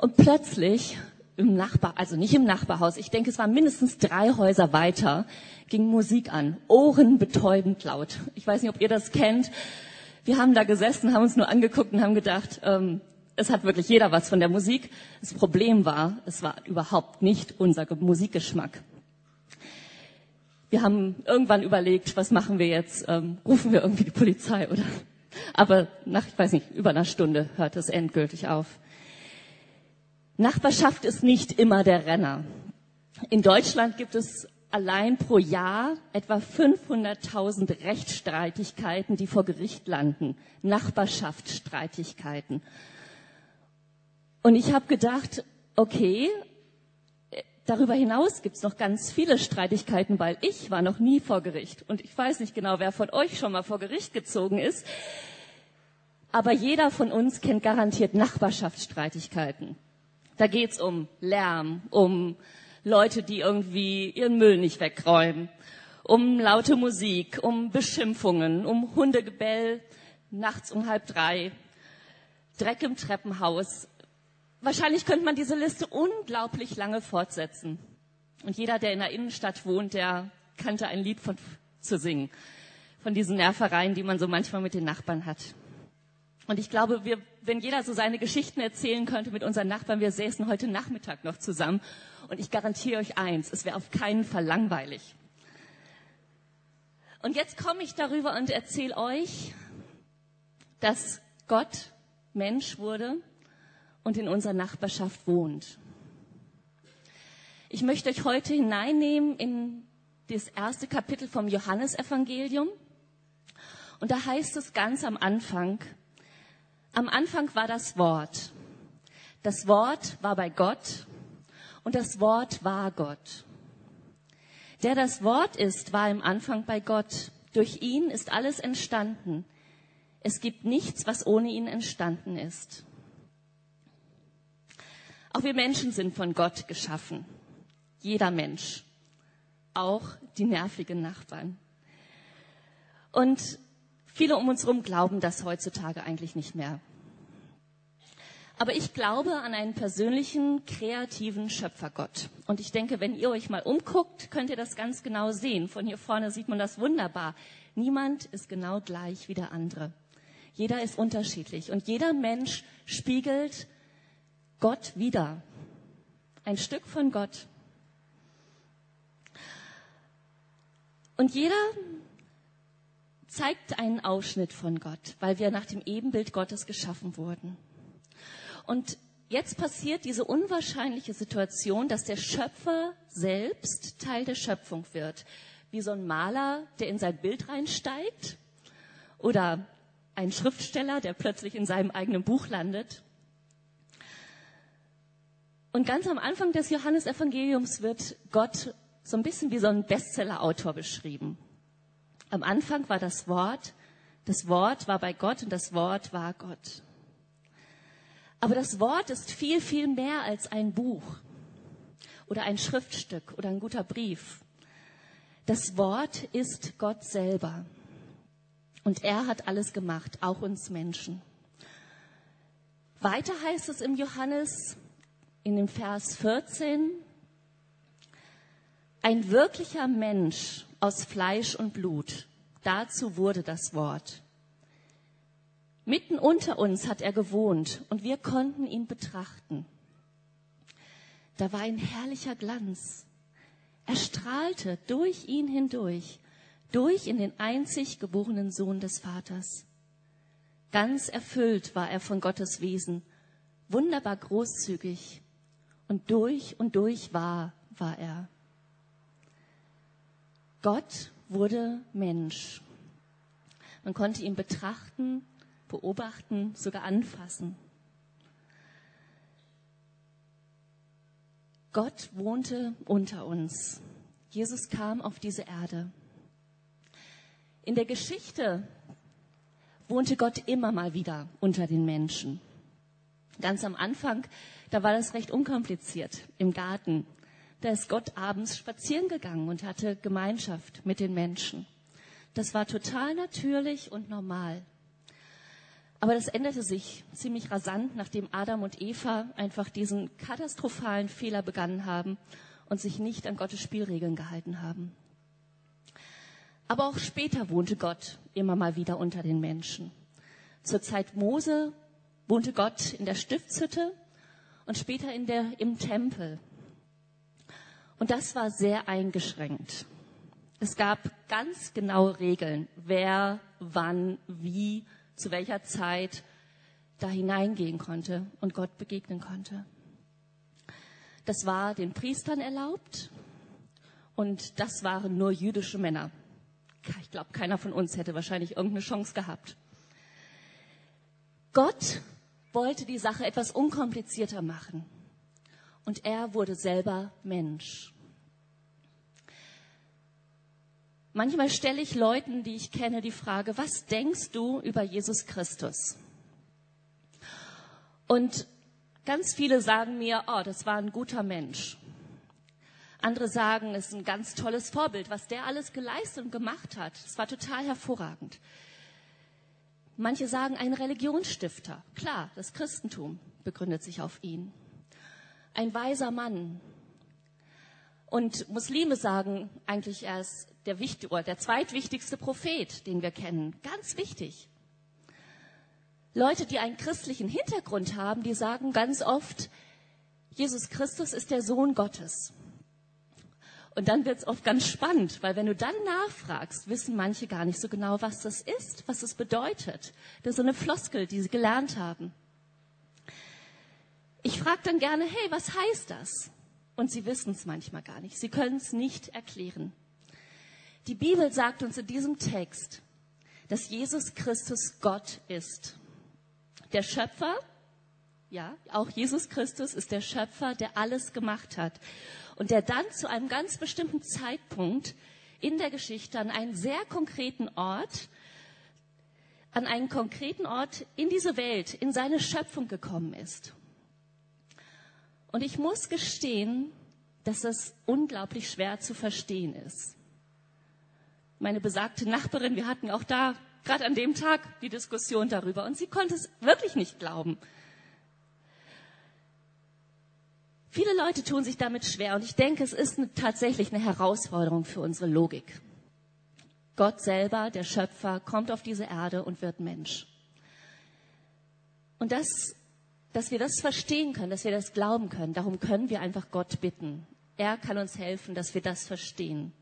Und plötzlich im Nachbar, also nicht im Nachbarhaus, ich denke, es war mindestens drei Häuser weiter, ging Musik an, ohrenbetäubend laut. Ich weiß nicht, ob ihr das kennt. Wir haben da gesessen, haben uns nur angeguckt und haben gedacht, ähm, es hat wirklich jeder was von der Musik. Das Problem war, es war überhaupt nicht unser Musikgeschmack. Wir haben irgendwann überlegt, was machen wir jetzt? Ähm, rufen wir irgendwie die Polizei oder? Aber nach, ich weiß nicht, über einer Stunde hört es endgültig auf. Nachbarschaft ist nicht immer der Renner. In Deutschland gibt es allein pro Jahr etwa 500.000 Rechtsstreitigkeiten, die vor Gericht landen. Nachbarschaftsstreitigkeiten. Und ich habe gedacht, okay, darüber hinaus gibt es noch ganz viele Streitigkeiten, weil ich war noch nie vor Gericht. Und ich weiß nicht genau, wer von euch schon mal vor Gericht gezogen ist. Aber jeder von uns kennt garantiert Nachbarschaftsstreitigkeiten. Da geht's um Lärm, um Leute, die irgendwie ihren Müll nicht wegräumen, um laute Musik, um Beschimpfungen, um Hundegebell nachts um halb drei, Dreck im Treppenhaus. Wahrscheinlich könnte man diese Liste unglaublich lange fortsetzen. Und jeder, der in der Innenstadt wohnt, der kannte ein Lied von, zu singen. Von diesen Nervereien, die man so manchmal mit den Nachbarn hat. Und ich glaube, wir, wenn jeder so seine Geschichten erzählen könnte mit unseren Nachbarn, wir säßen heute Nachmittag noch zusammen. Und ich garantiere euch eins, es wäre auf keinen Fall langweilig. Und jetzt komme ich darüber und erzähle euch, dass Gott Mensch wurde und in unserer Nachbarschaft wohnt. Ich möchte euch heute hineinnehmen in das erste Kapitel vom Johannesevangelium. Und da heißt es ganz am Anfang, am Anfang war das Wort. Das Wort war bei Gott und das Wort war Gott. Der das Wort ist, war im Anfang bei Gott. Durch ihn ist alles entstanden. Es gibt nichts, was ohne ihn entstanden ist. Auch wir Menschen sind von Gott geschaffen. Jeder Mensch. Auch die nervigen Nachbarn. Und Viele um uns herum glauben das heutzutage eigentlich nicht mehr. Aber ich glaube an einen persönlichen, kreativen Schöpfergott. Und ich denke, wenn ihr euch mal umguckt, könnt ihr das ganz genau sehen. Von hier vorne sieht man das wunderbar. Niemand ist genau gleich wie der andere. Jeder ist unterschiedlich. Und jeder Mensch spiegelt Gott wieder. Ein Stück von Gott. Und jeder zeigt einen Ausschnitt von Gott, weil wir nach dem Ebenbild Gottes geschaffen wurden. Und jetzt passiert diese unwahrscheinliche Situation, dass der Schöpfer selbst Teil der Schöpfung wird. Wie so ein Maler, der in sein Bild reinsteigt oder ein Schriftsteller, der plötzlich in seinem eigenen Buch landet. Und ganz am Anfang des Johannesevangeliums wird Gott so ein bisschen wie so ein Bestsellerautor beschrieben. Am Anfang war das Wort, das Wort war bei Gott und das Wort war Gott. Aber das Wort ist viel, viel mehr als ein Buch oder ein Schriftstück oder ein guter Brief. Das Wort ist Gott selber. Und er hat alles gemacht, auch uns Menschen. Weiter heißt es im Johannes in dem Vers 14, ein wirklicher Mensch aus Fleisch und Blut. Dazu wurde das Wort. Mitten unter uns hat er gewohnt und wir konnten ihn betrachten. Da war ein herrlicher Glanz. Er strahlte durch ihn hindurch, durch in den einzig geborenen Sohn des Vaters. Ganz erfüllt war er von Gottes Wesen, wunderbar großzügig und durch und durch wahr war er. Gott wurde Mensch. Man konnte ihn betrachten, beobachten, sogar anfassen. Gott wohnte unter uns. Jesus kam auf diese Erde. In der Geschichte wohnte Gott immer mal wieder unter den Menschen. Ganz am Anfang, da war das recht unkompliziert im Garten da ist Gott abends spazieren gegangen und hatte Gemeinschaft mit den Menschen. Das war total natürlich und normal. Aber das änderte sich ziemlich rasant, nachdem Adam und Eva einfach diesen katastrophalen Fehler begangen haben und sich nicht an Gottes Spielregeln gehalten haben. Aber auch später wohnte Gott immer mal wieder unter den Menschen. Zur Zeit Mose wohnte Gott in der Stiftshütte und später in der, im Tempel. Und das war sehr eingeschränkt. Es gab ganz genaue Regeln, wer, wann, wie, zu welcher Zeit da hineingehen konnte und Gott begegnen konnte. Das war den Priestern erlaubt und das waren nur jüdische Männer. Ich glaube, keiner von uns hätte wahrscheinlich irgendeine Chance gehabt. Gott wollte die Sache etwas unkomplizierter machen. Und er wurde selber Mensch. Manchmal stelle ich Leuten, die ich kenne, die Frage, was denkst du über Jesus Christus? Und ganz viele sagen mir, oh, das war ein guter Mensch. Andere sagen, es ist ein ganz tolles Vorbild, was der alles geleistet und gemacht hat. Es war total hervorragend. Manche sagen, ein Religionsstifter. Klar, das Christentum begründet sich auf ihn. Ein weiser Mann. Und Muslime sagen eigentlich, er ist der, wichtig, oder der zweitwichtigste Prophet, den wir kennen. Ganz wichtig. Leute, die einen christlichen Hintergrund haben, die sagen ganz oft, Jesus Christus ist der Sohn Gottes. Und dann wird es oft ganz spannend, weil wenn du dann nachfragst, wissen manche gar nicht so genau, was das ist, was es bedeutet. Das ist so eine Floskel, die sie gelernt haben. Ich frage dann gerne, hey, was heißt das? Und sie wissen es manchmal gar nicht. Sie können es nicht erklären. Die Bibel sagt uns in diesem Text, dass Jesus Christus Gott ist. Der Schöpfer, ja, auch Jesus Christus ist der Schöpfer, der alles gemacht hat. Und der dann zu einem ganz bestimmten Zeitpunkt in der Geschichte an einen sehr konkreten Ort, an einen konkreten Ort in diese Welt, in seine Schöpfung gekommen ist. Und ich muss gestehen, dass das unglaublich schwer zu verstehen ist meine besagte Nachbarin, wir hatten auch da gerade an dem Tag die Diskussion darüber und sie konnte es wirklich nicht glauben. Viele Leute tun sich damit schwer und ich denke, es ist eine, tatsächlich eine Herausforderung für unsere Logik. Gott selber, der Schöpfer, kommt auf diese Erde und wird Mensch. Und das, dass wir das verstehen können, dass wir das glauben können, darum können wir einfach Gott bitten. Er kann uns helfen, dass wir das verstehen.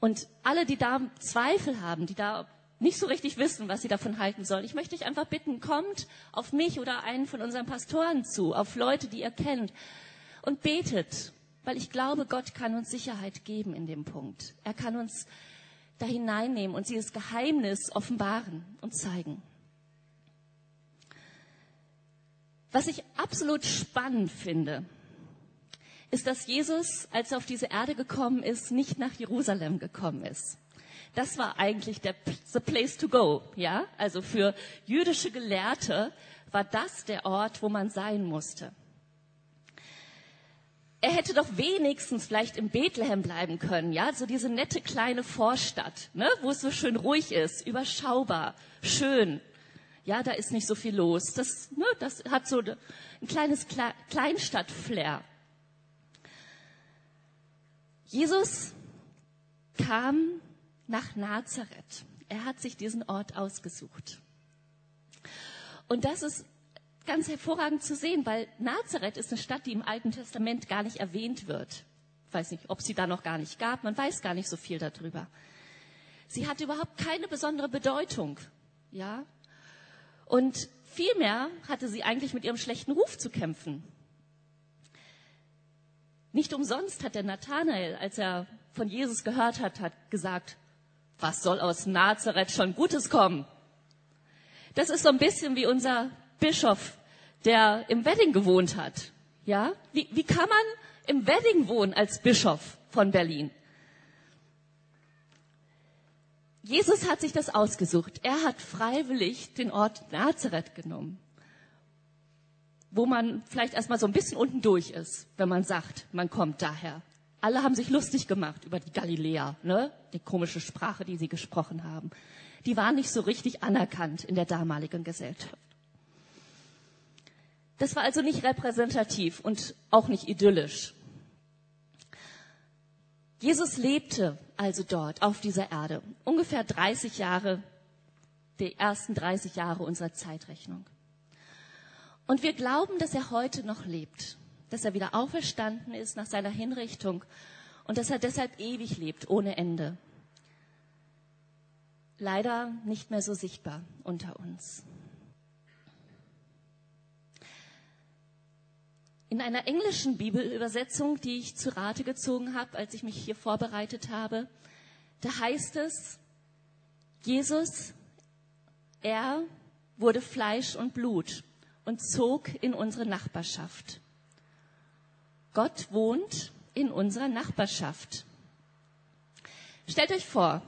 Und alle, die da Zweifel haben, die da nicht so richtig wissen, was sie davon halten sollen, ich möchte euch einfach bitten, kommt auf mich oder einen von unseren Pastoren zu, auf Leute, die ihr kennt und betet, weil ich glaube, Gott kann uns Sicherheit geben in dem Punkt. Er kann uns da hineinnehmen und dieses Geheimnis offenbaren und zeigen. Was ich absolut spannend finde, ist, dass Jesus, als er auf diese Erde gekommen ist, nicht nach Jerusalem gekommen ist. Das war eigentlich der the place to go, ja? Also für jüdische Gelehrte war das der Ort, wo man sein musste. Er hätte doch wenigstens vielleicht in Bethlehem bleiben können, ja? So diese nette kleine Vorstadt, ne? Wo es so schön ruhig ist, überschaubar, schön. Ja, da ist nicht so viel los. Das, ne, das hat so ein kleines Kleinstadt-Flair. Jesus kam nach Nazareth. Er hat sich diesen Ort ausgesucht. Und das ist ganz hervorragend zu sehen, weil Nazareth ist eine Stadt, die im Alten Testament gar nicht erwähnt wird. Ich weiß nicht, ob sie da noch gar nicht gab. Man weiß gar nicht so viel darüber. Sie hat überhaupt keine besondere Bedeutung. Ja? Und vielmehr hatte sie eigentlich mit ihrem schlechten Ruf zu kämpfen. Nicht umsonst hat der Nathanael, als er von Jesus gehört hat, hat gesagt, was soll aus Nazareth schon Gutes kommen? Das ist so ein bisschen wie unser Bischof, der im Wedding gewohnt hat. Ja? Wie, wie kann man im Wedding wohnen als Bischof von Berlin? Jesus hat sich das ausgesucht. Er hat freiwillig den Ort Nazareth genommen wo man vielleicht erstmal so ein bisschen unten durch ist, wenn man sagt, man kommt daher. Alle haben sich lustig gemacht über die Galiläer, ne? die komische Sprache, die sie gesprochen haben. die waren nicht so richtig anerkannt in der damaligen Gesellschaft. Das war also nicht repräsentativ und auch nicht idyllisch. Jesus lebte also dort auf dieser Erde, ungefähr 30 Jahre, die ersten 30 Jahre unserer Zeitrechnung. Und wir glauben, dass er heute noch lebt, dass er wieder auferstanden ist nach seiner Hinrichtung und dass er deshalb ewig lebt, ohne Ende. Leider nicht mehr so sichtbar unter uns. In einer englischen Bibelübersetzung, die ich zu Rate gezogen habe, als ich mich hier vorbereitet habe, da heißt es, Jesus, er wurde Fleisch und Blut und zog in unsere Nachbarschaft. Gott wohnt in unserer Nachbarschaft. Stellt euch vor,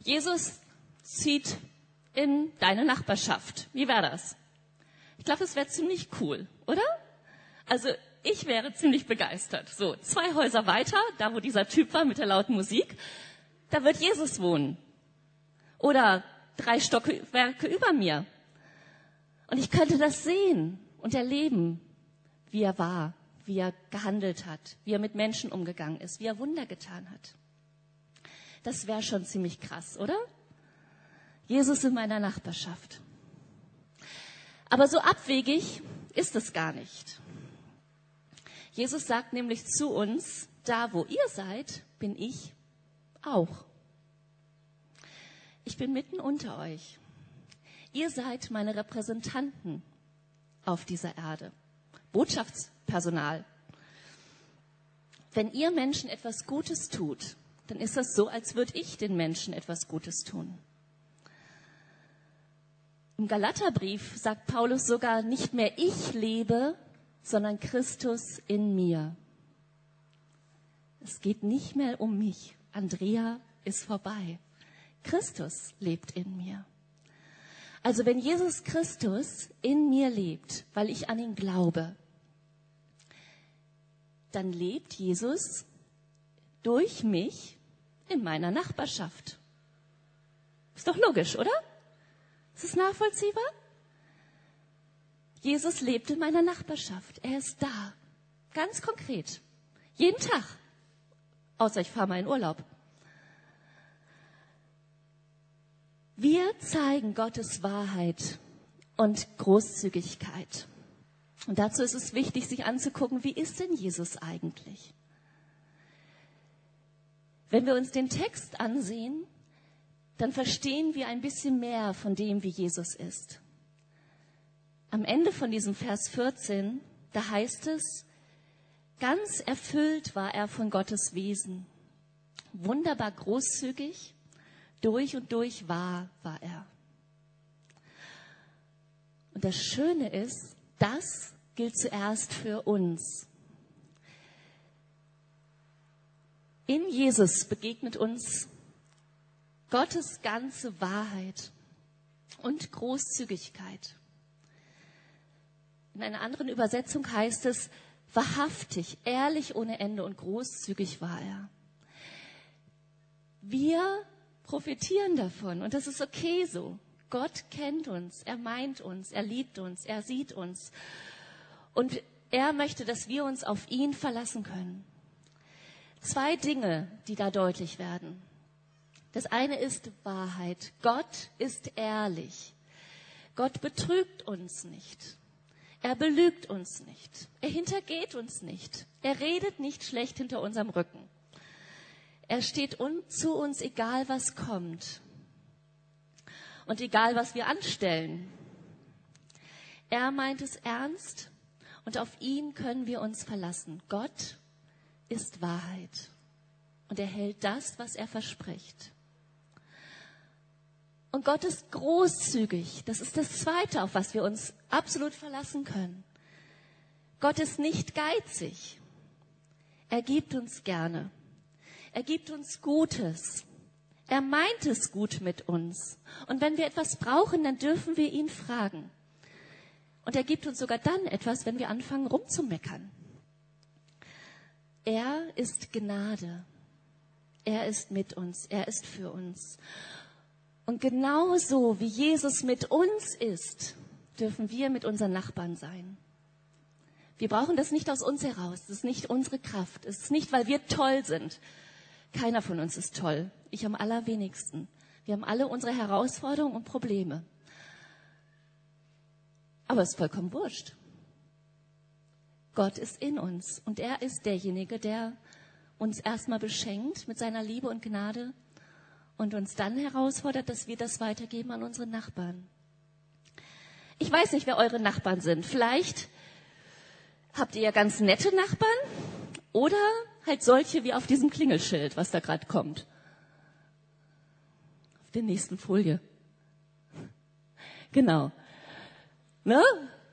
Jesus zieht in deine Nachbarschaft. Wie wäre das? Ich glaube, es wäre ziemlich cool, oder? Also ich wäre ziemlich begeistert. So, zwei Häuser weiter, da wo dieser Typ war mit der lauten Musik, da wird Jesus wohnen. Oder drei Stockwerke über mir. Und ich könnte das sehen und erleben, wie er war, wie er gehandelt hat, wie er mit Menschen umgegangen ist, wie er Wunder getan hat. Das wäre schon ziemlich krass, oder? Jesus in meiner Nachbarschaft. Aber so abwegig ist es gar nicht. Jesus sagt nämlich zu uns, da wo ihr seid, bin ich auch. Ich bin mitten unter euch. Ihr seid meine Repräsentanten auf dieser Erde. Botschaftspersonal. Wenn ihr Menschen etwas Gutes tut, dann ist das so, als würde ich den Menschen etwas Gutes tun. Im Galaterbrief sagt Paulus sogar, nicht mehr ich lebe, sondern Christus in mir. Es geht nicht mehr um mich. Andrea ist vorbei. Christus lebt in mir. Also wenn Jesus Christus in mir lebt, weil ich an ihn glaube, dann lebt Jesus durch mich in meiner Nachbarschaft. Ist doch logisch, oder? Ist es nachvollziehbar? Jesus lebt in meiner Nachbarschaft. Er ist da. Ganz konkret. Jeden Tag. Außer ich fahre mal in Urlaub. Wir zeigen Gottes Wahrheit und Großzügigkeit. Und dazu ist es wichtig, sich anzugucken, wie ist denn Jesus eigentlich? Wenn wir uns den Text ansehen, dann verstehen wir ein bisschen mehr von dem, wie Jesus ist am Ende von diesem Vers 14, da heißt es, ganz erfüllt war er von Gottes Wesen. Wunderbar großzügig, durch und durch wahr war er. Und das Schöne ist, das gilt zuerst für uns. In Jesus begegnet uns Gottes ganze Wahrheit und Großzügigkeit. In einer anderen Übersetzung heißt es, wahrhaftig, ehrlich ohne Ende und großzügig war er. Wir profitieren davon und das ist okay so. Gott kennt uns, er meint uns, er liebt uns, er sieht uns. Und er möchte, dass wir uns auf ihn verlassen können. Zwei Dinge, die da deutlich werden. Das eine ist Wahrheit. Gott ist ehrlich. Gott betrügt uns nicht. Er belügt uns nicht. Er hintergeht uns nicht. Er redet nicht schlecht hinter unserem Rücken. Er steht un zu uns, egal was kommt. Und egal was wir anstellen. Er meint es ernst und auf ihn können wir uns verlassen. Gott ist Wahrheit und er hält das, was er verspricht. Und Gott ist großzügig. Das ist das Zweite, auf was wir uns absolut verlassen können. Gott ist nicht geizig. Er gibt uns gerne. Er gibt uns Gutes. Er meint es gut mit uns. Und wenn wir etwas brauchen, dann dürfen wir ihn fragen. Und er gibt uns sogar dann etwas, wenn wir anfangen rumzumeckern. Er ist Gnade. Er ist mit uns. Er ist für uns. Und genauso wie Jesus mit uns ist, dürfen wir mit unseren Nachbarn sein. Wir brauchen das nicht aus uns heraus. Das ist nicht unsere Kraft. Es ist nicht, weil wir toll sind. Keiner von uns ist toll. Ich am allerwenigsten. Wir haben alle unsere Herausforderungen und Probleme. Aber es ist vollkommen wurscht. Gott ist in uns und er ist derjenige, der uns erstmal beschenkt mit seiner Liebe und Gnade und uns dann herausfordert, dass wir das weitergeben an unsere Nachbarn. Ich weiß nicht, wer eure Nachbarn sind. Vielleicht habt ihr ja ganz nette Nachbarn oder halt solche wie auf diesem Klingelschild, was da gerade kommt. Auf der nächsten Folie. Genau. Ne?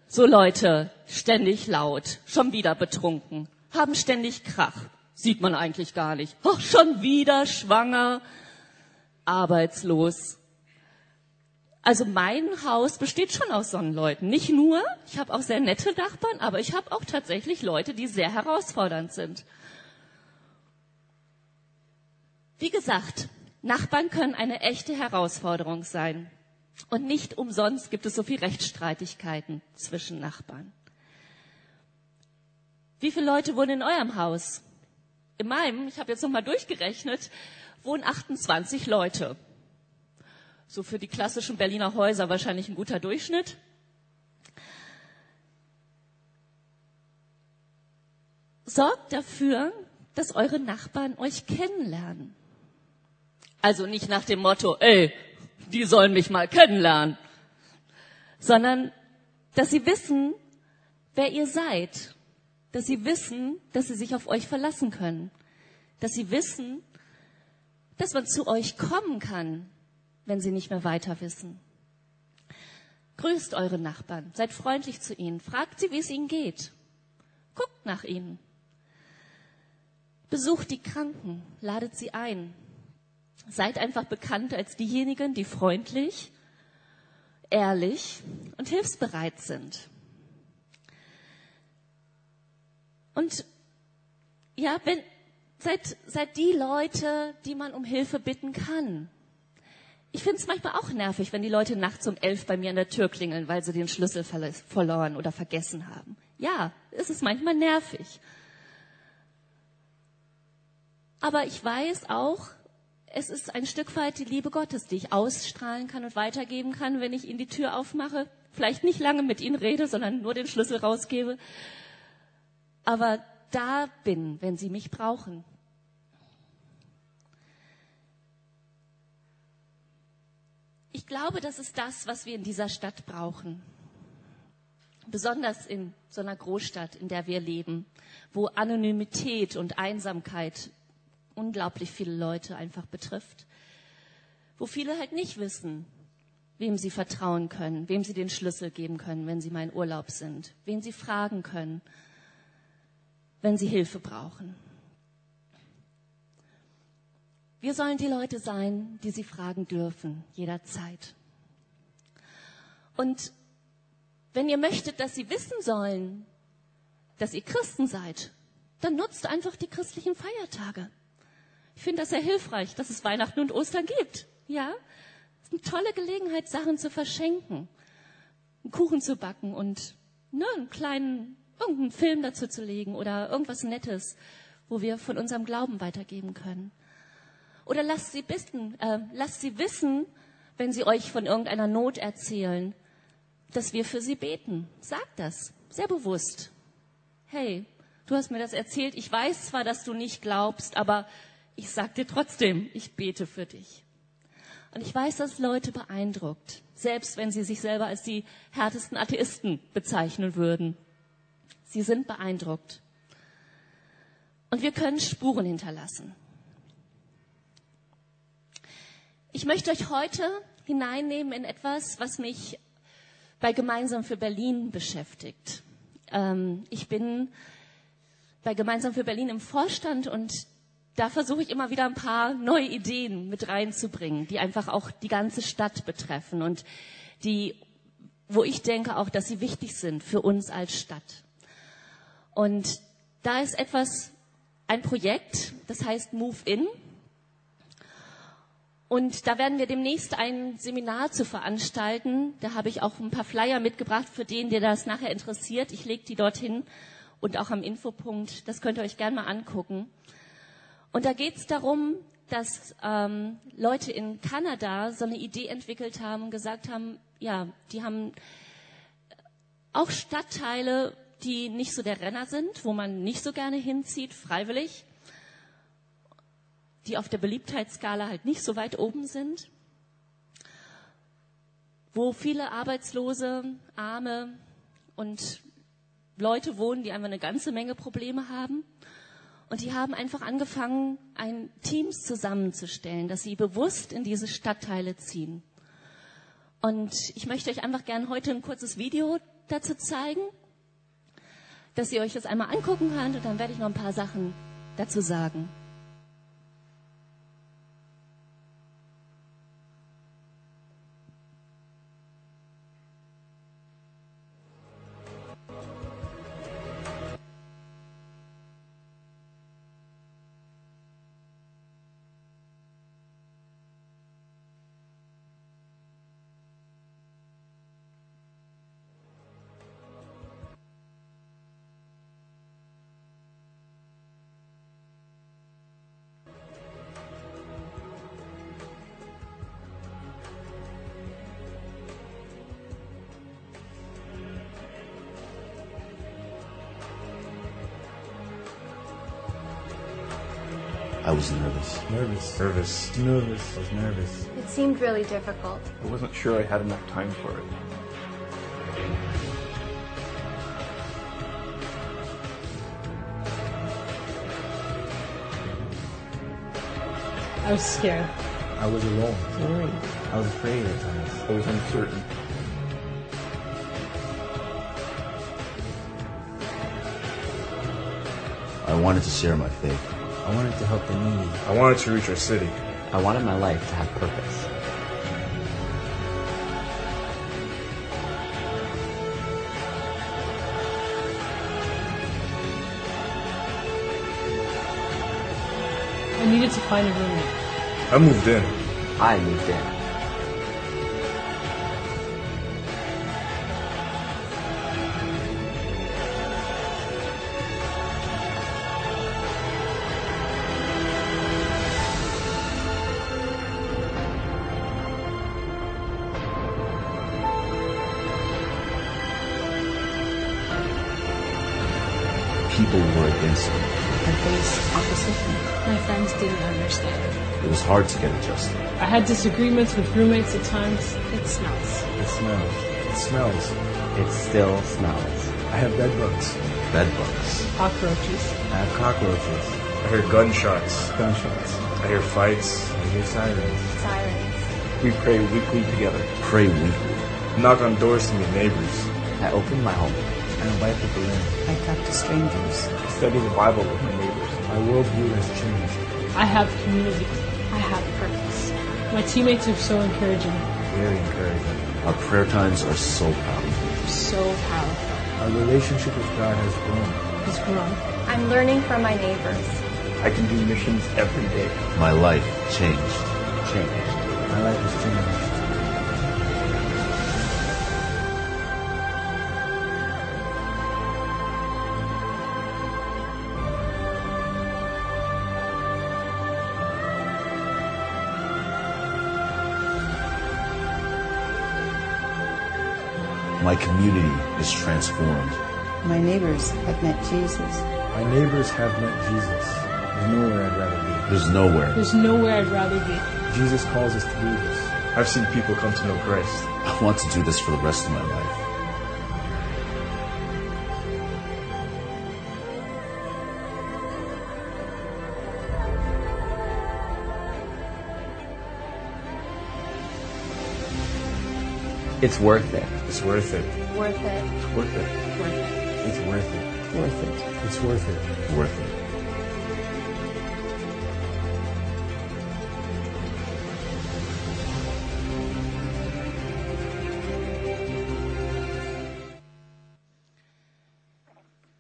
So Leute, ständig laut, schon wieder betrunken, haben ständig Krach. Sieht man eigentlich gar nicht. Ach, schon wieder schwanger, arbeitslos. Also mein Haus besteht schon aus Sonnenleuten. Nicht nur, ich habe auch sehr nette Nachbarn, aber ich habe auch tatsächlich Leute, die sehr herausfordernd sind. Wie gesagt, Nachbarn können eine echte Herausforderung sein. Und nicht umsonst gibt es so viel Rechtsstreitigkeiten zwischen Nachbarn. Wie viele Leute wohnen in eurem Haus? In meinem, ich habe jetzt nochmal durchgerechnet, wohnen 28 Leute. So für die klassischen Berliner Häuser wahrscheinlich ein guter Durchschnitt. Sorgt dafür, dass eure Nachbarn euch kennenlernen. Also nicht nach dem Motto, ey, die sollen mich mal kennenlernen, sondern dass sie wissen, wer ihr seid, dass sie wissen, dass sie sich auf euch verlassen können, dass sie wissen, dass man zu euch kommen kann, wenn sie nicht mehr weiter wissen. Grüßt eure Nachbarn, seid freundlich zu ihnen, fragt sie, wie es ihnen geht, guckt nach ihnen, besucht die Kranken, ladet sie ein, Seid einfach bekannt als diejenigen, die freundlich, ehrlich und hilfsbereit sind. Und ja, wenn, seid, seid die Leute, die man um Hilfe bitten kann. Ich finde es manchmal auch nervig, wenn die Leute nachts um elf bei mir an der Tür klingeln, weil sie den Schlüssel verloren oder vergessen haben. Ja, es ist manchmal nervig. Aber ich weiß auch, es ist ein Stück weit die Liebe Gottes, die ich ausstrahlen kann und weitergeben kann, wenn ich Ihnen die Tür aufmache. Vielleicht nicht lange mit Ihnen rede, sondern nur den Schlüssel rausgebe. Aber da bin, wenn Sie mich brauchen. Ich glaube, das ist das, was wir in dieser Stadt brauchen. Besonders in so einer Großstadt, in der wir leben, wo Anonymität und Einsamkeit unglaublich viele Leute einfach betrifft. Wo viele halt nicht wissen, wem sie vertrauen können, wem sie den Schlüssel geben können, wenn sie mal in Urlaub sind, wen sie fragen können, wenn sie Hilfe brauchen. Wir sollen die Leute sein, die sie fragen dürfen, jederzeit. Und wenn ihr möchtet, dass sie wissen sollen, dass ihr Christen seid, dann nutzt einfach die christlichen Feiertage. Ich finde das sehr hilfreich, dass es Weihnachten und Ostern gibt. Ja, es ist eine tolle Gelegenheit, Sachen zu verschenken, einen Kuchen zu backen und ne, einen kleinen, irgendeinen Film dazu zu legen oder irgendwas Nettes, wo wir von unserem Glauben weitergeben können. Oder lasst sie wissen, äh, lasst sie wissen, wenn sie euch von irgendeiner Not erzählen, dass wir für sie beten. Sagt das, sehr bewusst. Hey, du hast mir das erzählt. Ich weiß zwar, dass du nicht glaubst, aber ich sag dir trotzdem, ich bete für dich. Und ich weiß, dass Leute beeindruckt, selbst wenn sie sich selber als die härtesten Atheisten bezeichnen würden. Sie sind beeindruckt. Und wir können Spuren hinterlassen. Ich möchte euch heute hineinnehmen in etwas, was mich bei Gemeinsam für Berlin beschäftigt. Ähm, ich bin bei Gemeinsam für Berlin im Vorstand und da versuche ich immer wieder ein paar neue Ideen mit reinzubringen, die einfach auch die ganze Stadt betreffen und die, wo ich denke auch, dass sie wichtig sind für uns als Stadt. Und da ist etwas, ein Projekt, das heißt Move In. Und da werden wir demnächst ein Seminar zu veranstalten. Da habe ich auch ein paar Flyer mitgebracht für den, der das nachher interessiert. Ich lege die dorthin und auch am Infopunkt. Das könnt ihr euch gerne mal angucken. Und da geht es darum, dass ähm, Leute in Kanada so eine Idee entwickelt haben und gesagt haben, ja, die haben auch Stadtteile, die nicht so der Renner sind, wo man nicht so gerne hinzieht, freiwillig die auf der Beliebtheitsskala halt nicht so weit oben sind, wo viele Arbeitslose, Arme und Leute wohnen, die einfach eine ganze Menge Probleme haben. Und die haben einfach angefangen, ein Teams zusammenzustellen, dass sie bewusst in diese Stadtteile ziehen. Und ich möchte euch einfach gerne heute ein kurzes Video dazu zeigen, dass ihr euch das einmal angucken könnt und dann werde ich noch ein paar Sachen dazu sagen. Was nervous. Nervous. Nervous. Nervous. I was nervous. It seemed really difficult. I wasn't sure I had enough time for it. I was scared. I was alone. Worried. I was afraid at times. I was uncertain. I wanted to share my faith. I wanted to help the needy. I wanted to reach our city. I wanted my life to have purpose. I needed to find a roommate. I moved in. I moved in. Were against me. I faced opposition. My friends didn't understand. It was hard to get adjusted. I had disagreements with roommates at times. It smells. It smells. It smells. It still smells. I have bed bugs. Bed bugs. Cockroaches. I have cockroaches. I hear gunshots. Gunshots. I hear fights. I hear sirens. Sirens. We pray weekly together. Pray weekly. Knock on doors to meet neighbors. I open my home. I invite people in. I talk to strangers. I study the Bible with my neighbors. My worldview has changed. I have community. I have purpose. My teammates are so encouraging. Very encouraging. Our prayer times are so powerful. So powerful. Our relationship with God has grown. It's grown. I'm learning from my neighbors. I can do missions every day. My life changed. Changed. My life has changed. My community is transformed. My neighbors have met Jesus. My neighbors have met Jesus. There's nowhere I'd rather be. There's nowhere. There's nowhere I'd rather be. Jesus calls us to do this. I've seen people come to know Christ. I want to do this for the rest of my life. It's worth it. It's worth it. Worth it. It's worth it. Worth it. It's worth it. Worth it. It's worth it. Worth it.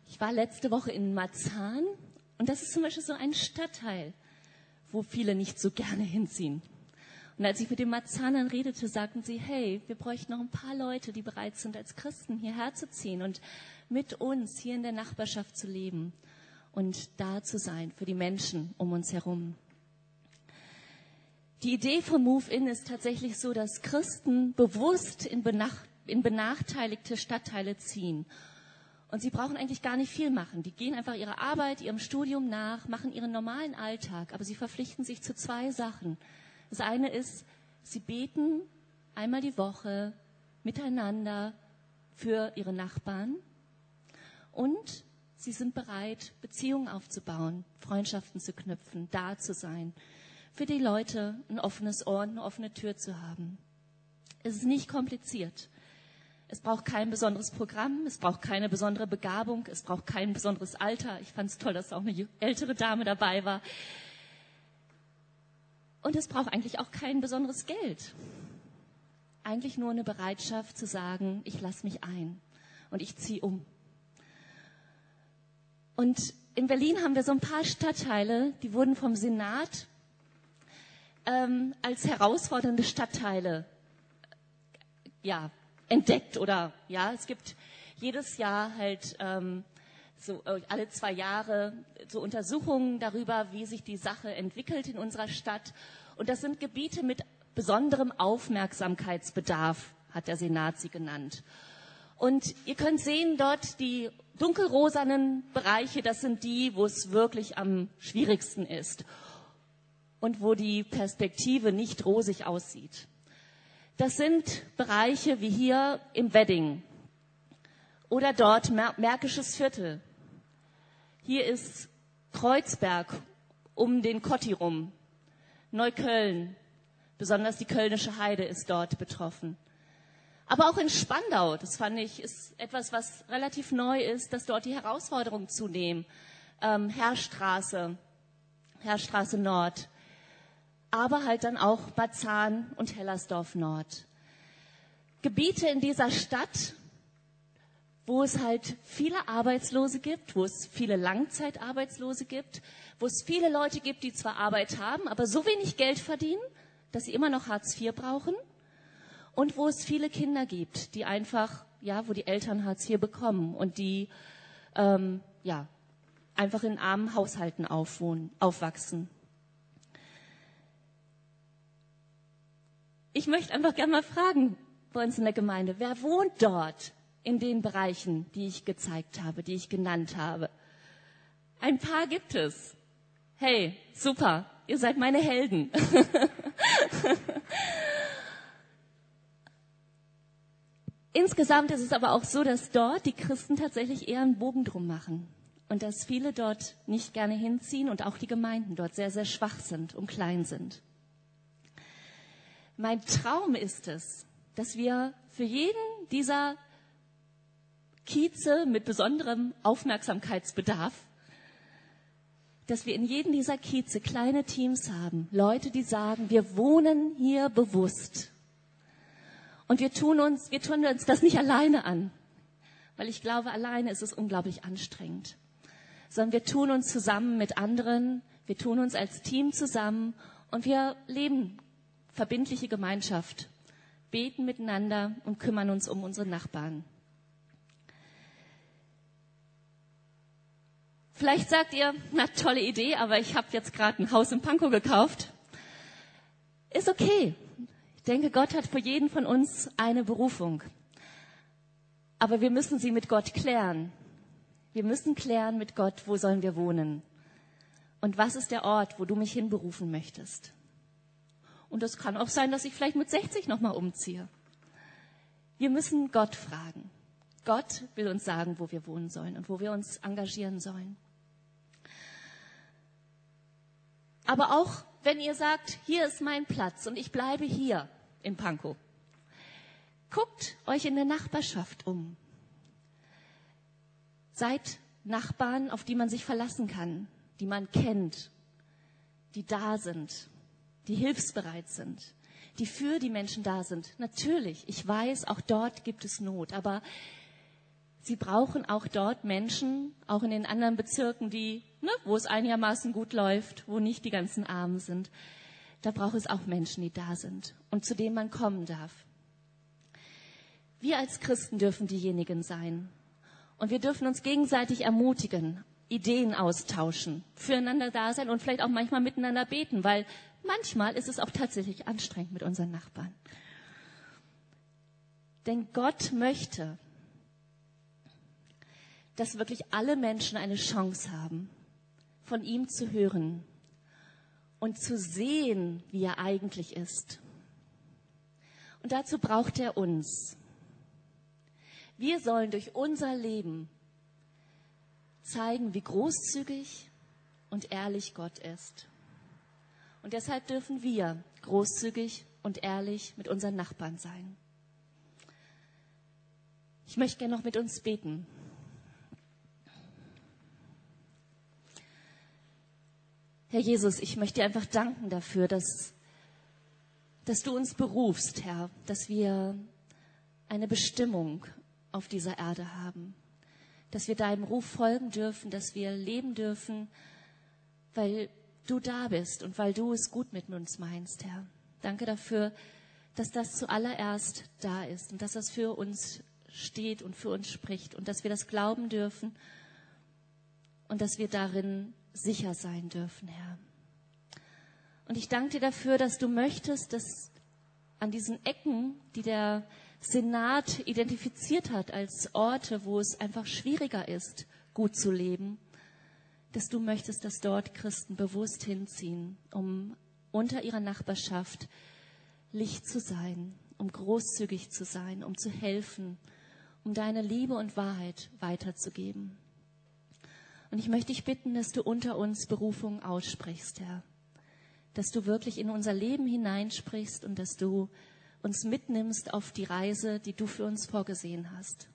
Ich war letzte Woche in Marzahn und das ist zum Beispiel so ein Stadtteil, wo viele nicht so gerne hinziehen. Und als ich mit den Marzanern redete, sagten sie, hey, wir bräuchten noch ein paar Leute, die bereit sind, als Christen hierher zu ziehen und mit uns hier in der Nachbarschaft zu leben und da zu sein für die Menschen um uns herum. Die Idee von Move In ist tatsächlich so, dass Christen bewusst in, benach in benachteiligte Stadtteile ziehen. Und sie brauchen eigentlich gar nicht viel machen. Die gehen einfach ihrer Arbeit, ihrem Studium nach, machen ihren normalen Alltag, aber sie verpflichten sich zu zwei Sachen. Das eine ist, sie beten einmal die Woche miteinander für ihre Nachbarn und sie sind bereit, Beziehungen aufzubauen, Freundschaften zu knüpfen, da zu sein, für die Leute ein offenes Ohr und eine offene Tür zu haben. Es ist nicht kompliziert. Es braucht kein besonderes Programm, es braucht keine besondere Begabung, es braucht kein besonderes Alter. Ich fand es toll, dass auch eine ältere Dame dabei war. Und es braucht eigentlich auch kein besonderes Geld. Eigentlich nur eine Bereitschaft zu sagen, ich lasse mich ein und ich ziehe um. Und in Berlin haben wir so ein paar Stadtteile, die wurden vom Senat ähm, als herausfordernde Stadtteile ja, entdeckt oder ja, es gibt jedes Jahr halt ähm, so äh, alle zwei Jahre so Untersuchungen darüber, wie sich die Sache entwickelt in unserer Stadt. Und das sind Gebiete mit besonderem Aufmerksamkeitsbedarf, hat der Senat sie genannt. Und ihr könnt sehen, dort die dunkelrosanen Bereiche, das sind die, wo es wirklich am schwierigsten ist und wo die Perspektive nicht rosig aussieht. Das sind Bereiche wie hier im Wedding oder dort Märkisches Viertel. Hier ist Kreuzberg um den Kotti rum, Neukölln, besonders die Kölnische Heide ist dort betroffen. Aber auch in Spandau, das fand ich, ist etwas, was relativ neu ist, dass dort die Herausforderungen zunehmen. Ähm, Herrstraße, Herrstraße Nord, aber halt dann auch Bazahn und Hellersdorf Nord. Gebiete in dieser Stadt, wo es halt viele Arbeitslose gibt, wo es viele Langzeitarbeitslose gibt, wo es viele Leute gibt, die zwar Arbeit haben, aber so wenig Geld verdienen, dass sie immer noch Hartz IV brauchen und wo es viele Kinder gibt, die einfach, ja, wo die Eltern Hartz IV bekommen und die, ähm, ja, einfach in armen Haushalten aufwohnen, aufwachsen. Ich möchte einfach gerne mal fragen bei uns in der Gemeinde, wer wohnt dort in den Bereichen, die ich gezeigt habe, die ich genannt habe? Ein paar gibt es. Hey, super, ihr seid meine Helden. Insgesamt ist es aber auch so, dass dort die Christen tatsächlich eher einen Bogen drum machen und dass viele dort nicht gerne hinziehen und auch die Gemeinden dort sehr, sehr schwach sind und klein sind. Mein Traum ist es, dass wir für jeden dieser Kieze mit besonderem Aufmerksamkeitsbedarf, dass wir in jedem dieser Kieze kleine Teams haben, Leute, die sagen, wir wohnen hier bewusst. Und wir tun uns, wir tun uns das nicht alleine an, weil ich glaube, alleine ist es unglaublich anstrengend, sondern wir tun uns zusammen mit anderen, wir tun uns als Team zusammen und wir leben verbindliche Gemeinschaft, beten miteinander und kümmern uns um unsere Nachbarn. Vielleicht sagt ihr, na tolle Idee, aber ich habe jetzt gerade ein Haus in Pankow gekauft. Ist okay. Ich denke, Gott hat für jeden von uns eine Berufung. Aber wir müssen sie mit Gott klären. Wir müssen klären mit Gott, wo sollen wir wohnen? Und was ist der Ort, wo du mich hinberufen möchtest? Und es kann auch sein, dass ich vielleicht mit 60 nochmal umziehe. Wir müssen Gott fragen. Gott will uns sagen, wo wir wohnen sollen und wo wir uns engagieren sollen. Aber auch wenn ihr sagt, hier ist mein Platz und ich bleibe hier in Pankow, guckt euch in der Nachbarschaft um. Seid Nachbarn, auf die man sich verlassen kann, die man kennt, die da sind die hilfsbereit sind, die für die Menschen da sind. Natürlich, ich weiß, auch dort gibt es Not, aber sie brauchen auch dort Menschen, auch in den anderen Bezirken, die, ne, wo es einigermaßen gut läuft, wo nicht die ganzen Armen sind, da braucht es auch Menschen, die da sind und zu denen man kommen darf. Wir als Christen dürfen diejenigen sein. Und wir dürfen uns gegenseitig ermutigen, Ideen austauschen, füreinander da sein und vielleicht auch manchmal miteinander beten, weil manchmal ist es auch tatsächlich anstrengend mit unseren Nachbarn. Denn Gott möchte, dass wirklich alle Menschen eine Chance haben, von ihm zu hören und zu sehen, wie er eigentlich ist. Und dazu braucht er uns. Wir sollen durch unser Leben zeigen, wie großzügig und ehrlich Gott ist. Und deshalb dürfen wir großzügig und ehrlich mit unseren Nachbarn sein. Ich möchte gerne noch mit uns beten. Herr Jesus, ich möchte dir einfach danken dafür, dass, dass du uns berufst, Herr, dass wir eine Bestimmung auf dieser Erde haben, dass wir deinem Ruf folgen dürfen, dass wir leben dürfen, weil du da bist und weil du es gut mit uns meinst, Herr. Danke dafür, dass das zuallererst da ist und dass das für uns steht und für uns spricht und dass wir das glauben dürfen und dass wir darin sicher sein dürfen, Herr. Und ich danke dir dafür, dass du möchtest, dass an diesen Ecken, die der Senat identifiziert hat als Orte, wo es einfach schwieriger ist, gut zu leben, dass du möchtest, dass dort Christen bewusst hinziehen, um unter ihrer Nachbarschaft Licht zu sein, um großzügig zu sein, um zu helfen, um deine Liebe und Wahrheit weiterzugeben. Und ich möchte dich bitten, dass du unter uns Berufung aussprichst, Herr. Dass du wirklich in unser Leben hineinsprichst und dass du uns mitnimmst auf die Reise, die du für uns vorgesehen hast.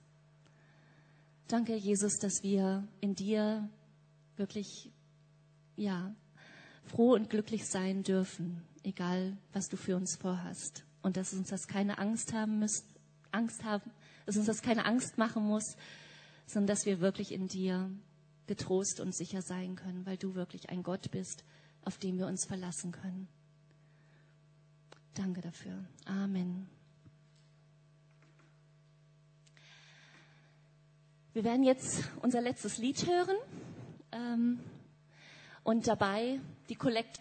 Danke, Jesus, dass wir in dir wirklich, ja, froh und glücklich sein dürfen, egal was du für uns vorhast. Und dass uns das keine Angst haben müssen, Angst haben, dass uns das keine Angst machen muss, sondern dass wir wirklich in dir getrost und sicher sein können, weil du wirklich ein Gott bist, auf den wir uns verlassen können. Danke dafür. Amen. Wir werden jetzt unser letztes Lied hören ähm, und dabei die Kollekte